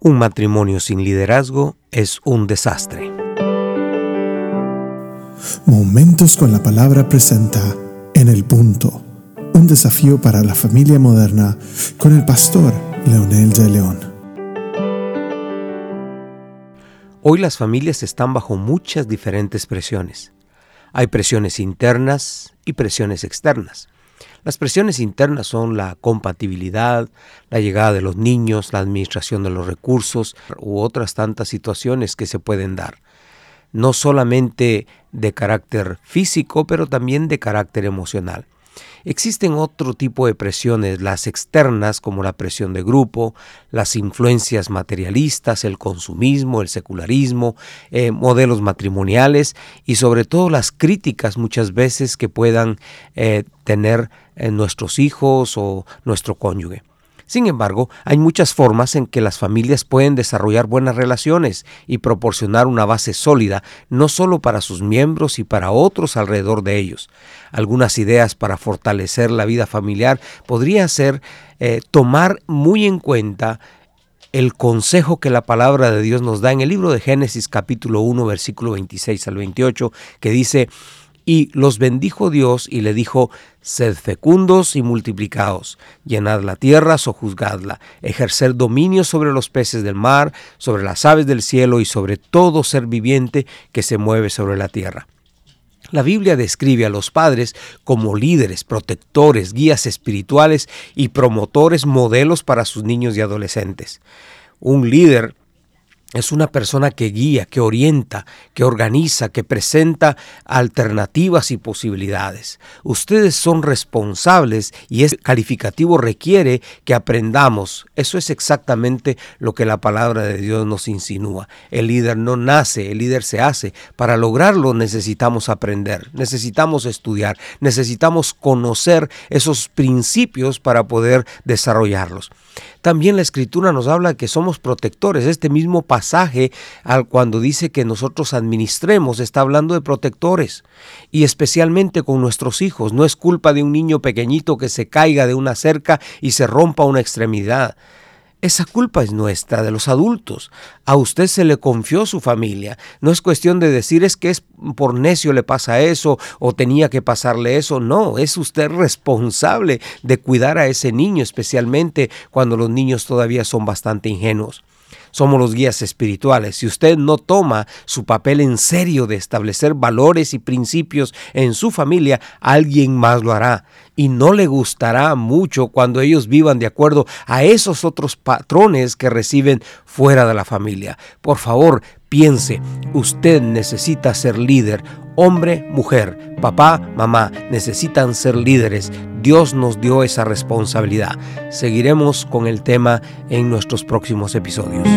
Un matrimonio sin liderazgo es un desastre. Momentos con la palabra presenta En el punto, un desafío para la familia moderna con el pastor Leonel de León. Hoy las familias están bajo muchas diferentes presiones. Hay presiones internas y presiones externas. Las presiones internas son la compatibilidad, la llegada de los niños, la administración de los recursos u otras tantas situaciones que se pueden dar. No solamente de carácter físico, pero también de carácter emocional. Existen otro tipo de presiones, las externas como la presión de grupo, las influencias materialistas, el consumismo, el secularismo, eh, modelos matrimoniales y sobre todo las críticas muchas veces que puedan eh, tener eh, nuestros hijos o nuestro cónyuge. Sin embargo, hay muchas formas en que las familias pueden desarrollar buenas relaciones y proporcionar una base sólida, no solo para sus miembros y para otros alrededor de ellos. Algunas ideas para fortalecer la vida familiar podría ser eh, tomar muy en cuenta el consejo que la palabra de Dios nos da en el libro de Génesis capítulo 1 versículo 26 al 28 que dice y los bendijo Dios y le dijo, Sed fecundos y multiplicaos, llenad la tierra, sojuzgadla, ejercer dominio sobre los peces del mar, sobre las aves del cielo y sobre todo ser viviente que se mueve sobre la tierra. La Biblia describe a los padres como líderes, protectores, guías espirituales y promotores modelos para sus niños y adolescentes. Un líder es una persona que guía, que orienta, que organiza, que presenta alternativas y posibilidades. Ustedes son responsables y ese calificativo requiere que aprendamos. Eso es exactamente lo que la palabra de Dios nos insinúa. El líder no nace, el líder se hace. Para lograrlo necesitamos aprender, necesitamos estudiar, necesitamos conocer esos principios para poder desarrollarlos. También la escritura nos habla que somos protectores. Este mismo pasaje, al cuando dice que nosotros administremos, está hablando de protectores. Y especialmente con nuestros hijos. No es culpa de un niño pequeñito que se caiga de una cerca y se rompa una extremidad. Esa culpa es nuestra, de los adultos. A usted se le confió su familia. No es cuestión de decir es que es por necio le pasa eso o tenía que pasarle eso. No, es usted responsable de cuidar a ese niño, especialmente cuando los niños todavía son bastante ingenuos somos los guías espirituales. Si usted no toma su papel en serio de establecer valores y principios en su familia, alguien más lo hará. Y no le gustará mucho cuando ellos vivan de acuerdo a esos otros patrones que reciben fuera de la familia. Por favor, piense, usted necesita ser líder hombre, mujer, papá, mamá, necesitan ser líderes. Dios nos dio esa responsabilidad. Seguiremos con el tema en nuestros próximos episodios.